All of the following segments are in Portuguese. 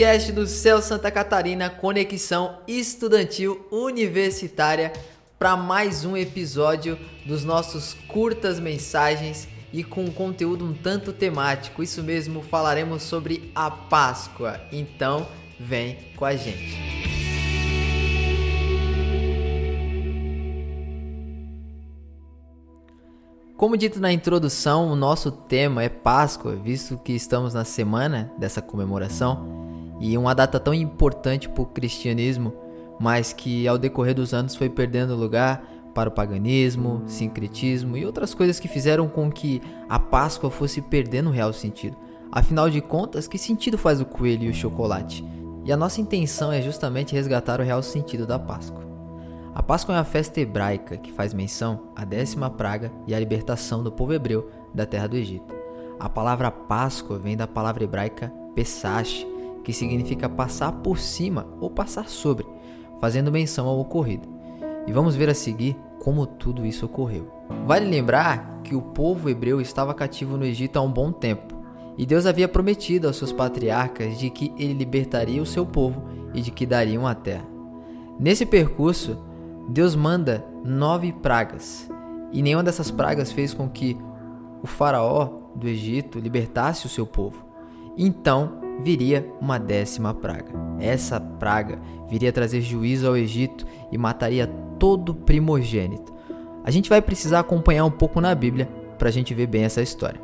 podcast do Céu Santa Catarina Conexão Estudantil Universitária para mais um episódio dos nossos curtas mensagens e com um conteúdo um tanto temático. Isso mesmo, falaremos sobre a Páscoa. Então, vem com a gente. Como dito na introdução, o nosso tema é Páscoa, visto que estamos na semana dessa comemoração e uma data tão importante para o cristianismo, mas que ao decorrer dos anos foi perdendo lugar para o paganismo, sincretismo e outras coisas que fizeram com que a Páscoa fosse perdendo o real sentido. Afinal de contas, que sentido faz o coelho e o chocolate? E a nossa intenção é justamente resgatar o real sentido da Páscoa. A Páscoa é uma festa hebraica que faz menção à décima praga e à libertação do povo hebreu da terra do Egito. A palavra Páscoa vem da palavra hebraica Pesach, que significa passar por cima ou passar sobre, fazendo menção ao ocorrido. E vamos ver a seguir como tudo isso ocorreu. Vale lembrar que o povo hebreu estava cativo no Egito há um bom tempo, e Deus havia prometido aos seus patriarcas de que ele libertaria o seu povo e de que dariam a terra. Nesse percurso, Deus manda nove pragas, e nenhuma dessas pragas fez com que o faraó do Egito libertasse o seu povo. Então viria uma décima praga. Essa praga viria trazer juízo ao Egito e mataria todo primogênito. A gente vai precisar acompanhar um pouco na Bíblia para a gente ver bem essa história.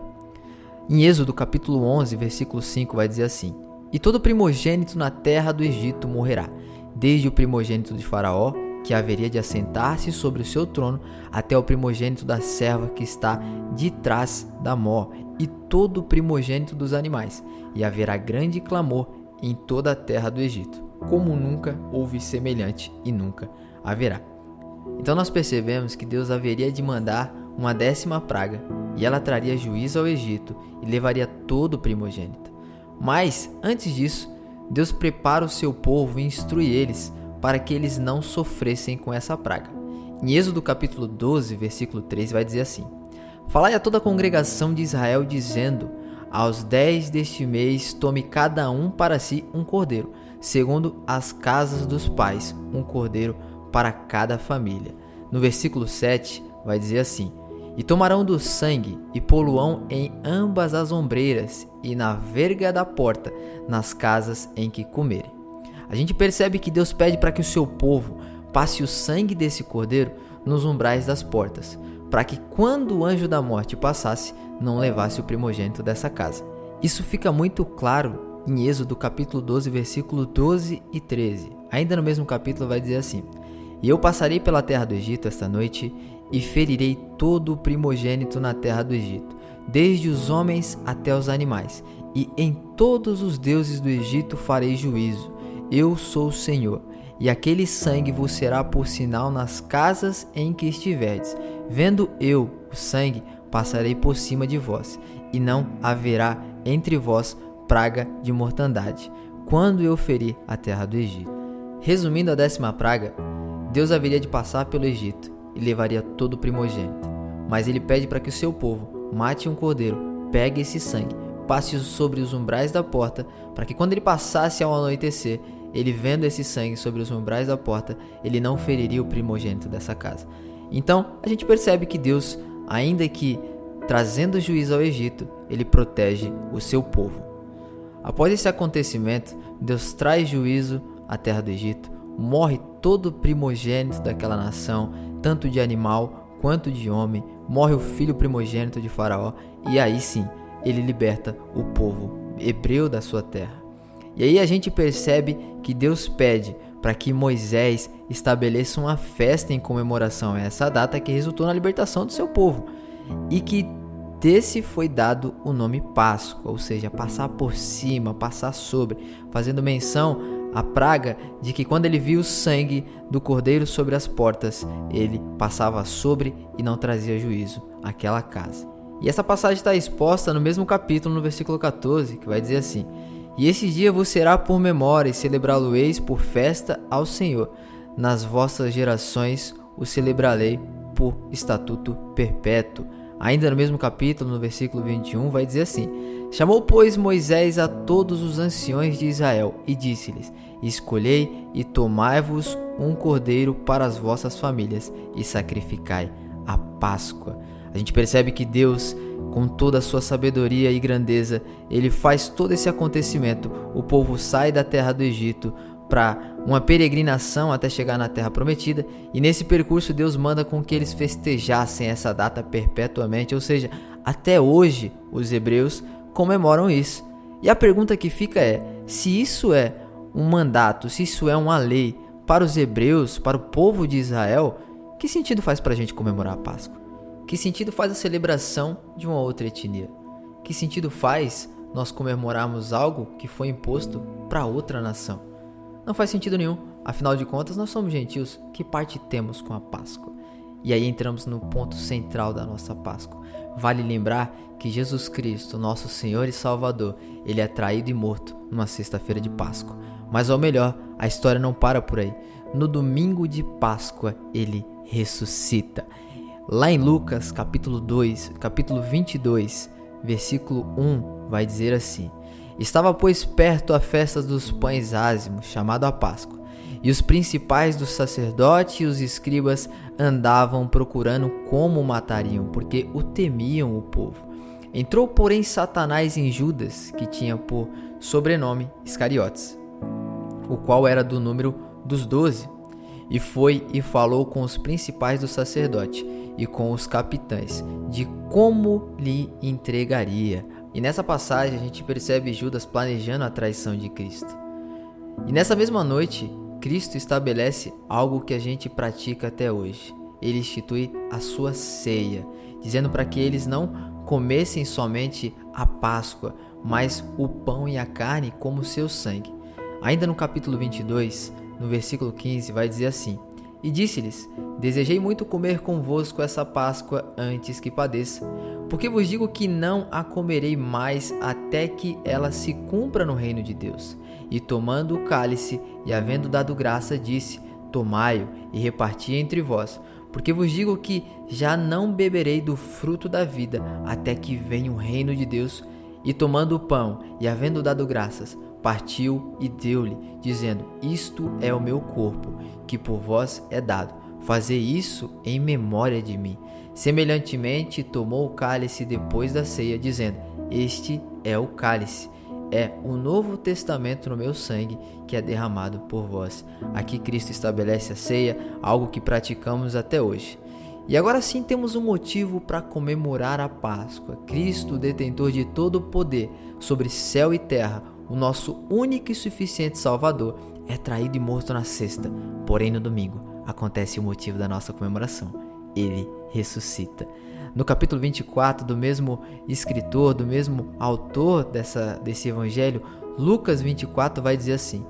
Em Êxodo capítulo 11, versículo 5 vai dizer assim: E todo primogênito na terra do Egito morrerá, desde o primogênito de Faraó que haveria de assentar-se sobre o seu trono até o primogênito da serva que está de trás da mó, e todo o primogênito dos animais, e haverá grande clamor em toda a terra do Egito, como nunca houve semelhante e nunca haverá. Então nós percebemos que Deus haveria de mandar uma décima praga, e ela traria juízo ao Egito e levaria todo o primogênito. Mas, antes disso, Deus prepara o seu povo e instrui eles para que eles não sofressem com essa praga. Em Êxodo capítulo 12, versículo 3 vai dizer assim: Falai a toda a congregação de Israel dizendo: Aos dez deste mês tome cada um para si um cordeiro, segundo as casas dos pais, um cordeiro para cada família. No versículo 7 vai dizer assim: E tomarão do sangue e poluão em ambas as ombreiras e na verga da porta, nas casas em que comerem. A gente percebe que Deus pede para que o seu povo passe o sangue desse cordeiro nos umbrais das portas, para que quando o anjo da morte passasse, não levasse o primogênito dessa casa. Isso fica muito claro em Êxodo capítulo 12, versículo 12 e 13. Ainda no mesmo capítulo vai dizer assim: E eu passarei pela terra do Egito esta noite e ferirei todo o primogênito na terra do Egito, desde os homens até os animais, e em todos os deuses do Egito farei juízo eu sou o Senhor, e aquele sangue vos será por sinal nas casas em que estiverdes. Vendo eu o sangue, passarei por cima de vós, e não haverá entre vós praga de mortandade, quando eu ferir a terra do Egito. Resumindo a décima praga, Deus haveria de passar pelo Egito e levaria todo o primogênito. Mas ele pede para que o seu povo mate um cordeiro, pegue esse sangue, passe sobre os umbrais da porta, para que quando ele passasse ao anoitecer, ele vendo esse sangue sobre os umbrais da porta, ele não feriria o primogênito dessa casa. Então, a gente percebe que Deus, ainda que trazendo juízo ao Egito, ele protege o seu povo. Após esse acontecimento, Deus traz juízo à terra do Egito, morre todo o primogênito daquela nação, tanto de animal quanto de homem, morre o filho primogênito de Faraó, e aí sim ele liberta o povo hebreu da sua terra. E aí a gente percebe que Deus pede para que Moisés estabeleça uma festa em comemoração a essa data que resultou na libertação do seu povo e que desse foi dado o nome Páscoa, ou seja, passar por cima, passar sobre, fazendo menção à praga de que quando ele viu o sangue do cordeiro sobre as portas, ele passava sobre e não trazia juízo àquela casa. E essa passagem está exposta no mesmo capítulo, no versículo 14, que vai dizer assim: e esse dia vos será por memória, e celebrá-lo-eis por festa ao Senhor. Nas vossas gerações o celebrarei por estatuto perpétuo. Ainda no mesmo capítulo, no versículo 21, vai dizer assim: Chamou, pois, Moisés a todos os anciões de Israel e disse-lhes: Escolhei e tomai-vos um cordeiro para as vossas famílias e sacrificai a Páscoa. A gente percebe que Deus, com toda a sua sabedoria e grandeza, ele faz todo esse acontecimento. O povo sai da terra do Egito para uma peregrinação até chegar na terra prometida, e nesse percurso Deus manda com que eles festejassem essa data perpetuamente, ou seja, até hoje os hebreus comemoram isso. E a pergunta que fica é: se isso é um mandato, se isso é uma lei para os hebreus, para o povo de Israel, que sentido faz para a gente comemorar a Páscoa? Que sentido faz a celebração de uma outra etnia? Que sentido faz nós comemorarmos algo que foi imposto para outra nação? Não faz sentido nenhum, afinal de contas nós somos gentios, que parte temos com a Páscoa? E aí entramos no ponto central da nossa Páscoa. Vale lembrar que Jesus Cristo, nosso Senhor e Salvador, ele é traído e morto numa sexta-feira de Páscoa. Mas ao melhor, a história não para por aí. No domingo de Páscoa, ele ressuscita. Lá em Lucas, capítulo 2, capítulo 22, versículo 1, vai dizer assim: Estava, pois, perto a festa dos pães ázimos, chamada a Páscoa, e os principais dos sacerdotes e os escribas andavam procurando como matariam, porque o temiam o povo. Entrou, porém, Satanás em Judas, que tinha por sobrenome Iscariotes o qual era do número dos doze, e foi e falou com os principais do sacerdote e com os capitães de como lhe entregaria. E nessa passagem a gente percebe Judas planejando a traição de Cristo. E nessa mesma noite, Cristo estabelece algo que a gente pratica até hoje. Ele institui a sua ceia, dizendo para que eles não comessem somente a Páscoa, mas o pão e a carne como seu sangue. Ainda no capítulo 22, no versículo 15, vai dizer assim: E disse-lhes: Desejei muito comer convosco essa Páscoa antes que padeça, porque vos digo que não a comerei mais até que ela se cumpra no reino de Deus. E tomando o cálice e havendo dado graça, disse: Tomai-o e reparti entre vós, porque vos digo que já não beberei do fruto da vida até que venha o reino de Deus. E tomando o pão e havendo dado graças, partiu e deu-lhe, dizendo: Isto é o meu corpo, que por vós é dado. Fazei isso em memória de mim. Semelhantemente, tomou o cálice depois da ceia, dizendo: Este é o cálice, é o novo testamento no meu sangue, que é derramado por vós. Aqui Cristo estabelece a ceia, algo que praticamos até hoje. E agora sim temos um motivo para comemorar a Páscoa. Cristo, detentor de todo o poder sobre céu e terra, o nosso único e suficiente Salvador, é traído e morto na sexta. Porém, no domingo, acontece o motivo da nossa comemoração. Ele ressuscita. No capítulo 24, do mesmo escritor, do mesmo autor dessa, desse evangelho, Lucas 24 vai dizer assim: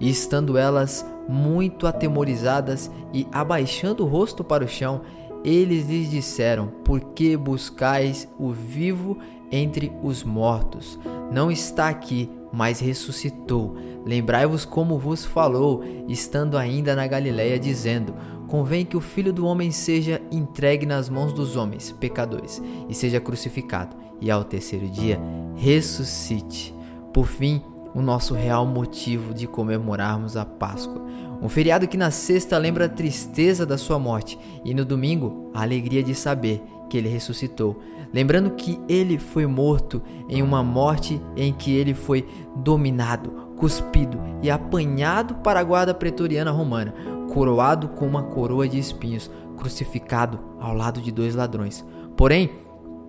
E estando elas muito atemorizadas e abaixando o rosto para o chão, eles lhes disseram: Por que buscais o vivo entre os mortos? Não está aqui, mas ressuscitou. Lembrai-vos como vos falou, estando ainda na Galiléia, dizendo: Convém que o filho do homem seja entregue nas mãos dos homens, pecadores, e seja crucificado, e ao terceiro dia ressuscite. Por fim, o nosso real motivo de comemorarmos a Páscoa. Um feriado que na sexta lembra a tristeza da sua morte e no domingo a alegria de saber que ele ressuscitou, lembrando que ele foi morto em uma morte em que ele foi dominado, cuspido e apanhado para a guarda pretoriana romana, coroado com uma coroa de espinhos, crucificado ao lado de dois ladrões. Porém,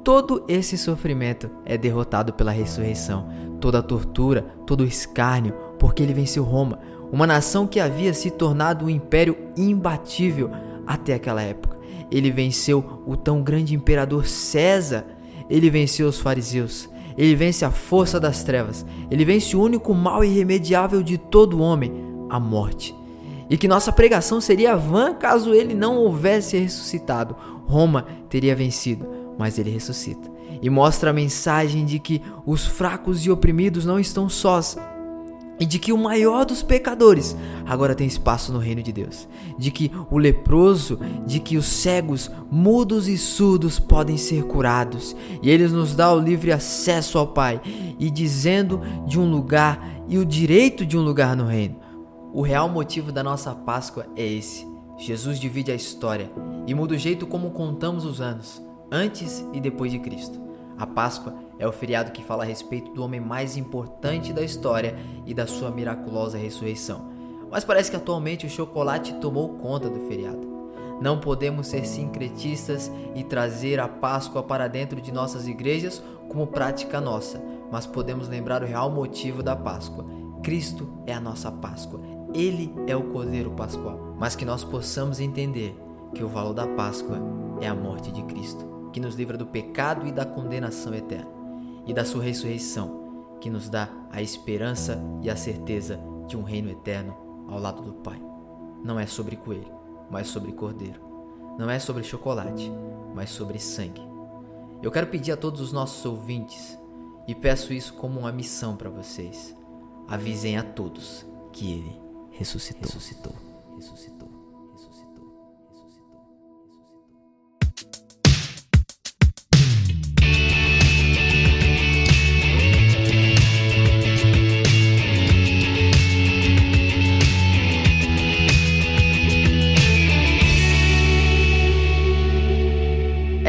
todo esse sofrimento é derrotado pela ressurreição, toda a tortura, todo o escárnio, porque ele venceu Roma, uma nação que havia se tornado um império imbatível até aquela época. Ele venceu o tão grande imperador César. Ele venceu os fariseus. Ele vence a força das trevas. Ele vence o único mal irremediável de todo homem, a morte. E que nossa pregação seria vã caso ele não houvesse ressuscitado. Roma teria vencido, mas ele ressuscita. E mostra a mensagem de que os fracos e oprimidos não estão sós. E de que o maior dos pecadores agora tem espaço no reino de Deus, de que o leproso, de que os cegos, mudos e surdos podem ser curados, e ele nos dá o livre acesso ao Pai e dizendo de um lugar e o direito de um lugar no reino. O real motivo da nossa Páscoa é esse. Jesus divide a história e muda o jeito como contamos os anos, antes e depois de Cristo. A Páscoa é o feriado que fala a respeito do homem mais importante da história e da sua miraculosa ressurreição. Mas parece que atualmente o chocolate tomou conta do feriado. Não podemos ser sincretistas e trazer a Páscoa para dentro de nossas igrejas como prática nossa, mas podemos lembrar o real motivo da Páscoa. Cristo é a nossa Páscoa. Ele é o Cordeiro Pascual. Mas que nós possamos entender que o valor da Páscoa é a morte de Cristo, que nos livra do pecado e da condenação eterna e da sua ressurreição, que nos dá a esperança e a certeza de um reino eterno ao lado do Pai. Não é sobre coelho, mas sobre cordeiro. Não é sobre chocolate, mas sobre sangue. Eu quero pedir a todos os nossos ouvintes e peço isso como uma missão para vocês. Avisem a todos que ele ressuscitou. ressuscitou. ressuscitou.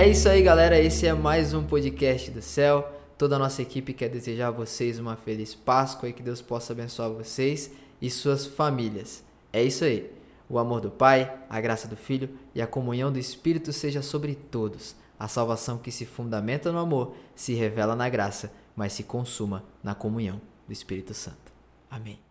É isso aí, galera. Esse é mais um podcast do céu. Toda a nossa equipe quer desejar a vocês uma feliz Páscoa e que Deus possa abençoar vocês e suas famílias. É isso aí. O amor do Pai, a graça do Filho e a comunhão do Espírito seja sobre todos. A salvação que se fundamenta no amor se revela na graça, mas se consuma na comunhão do Espírito Santo. Amém.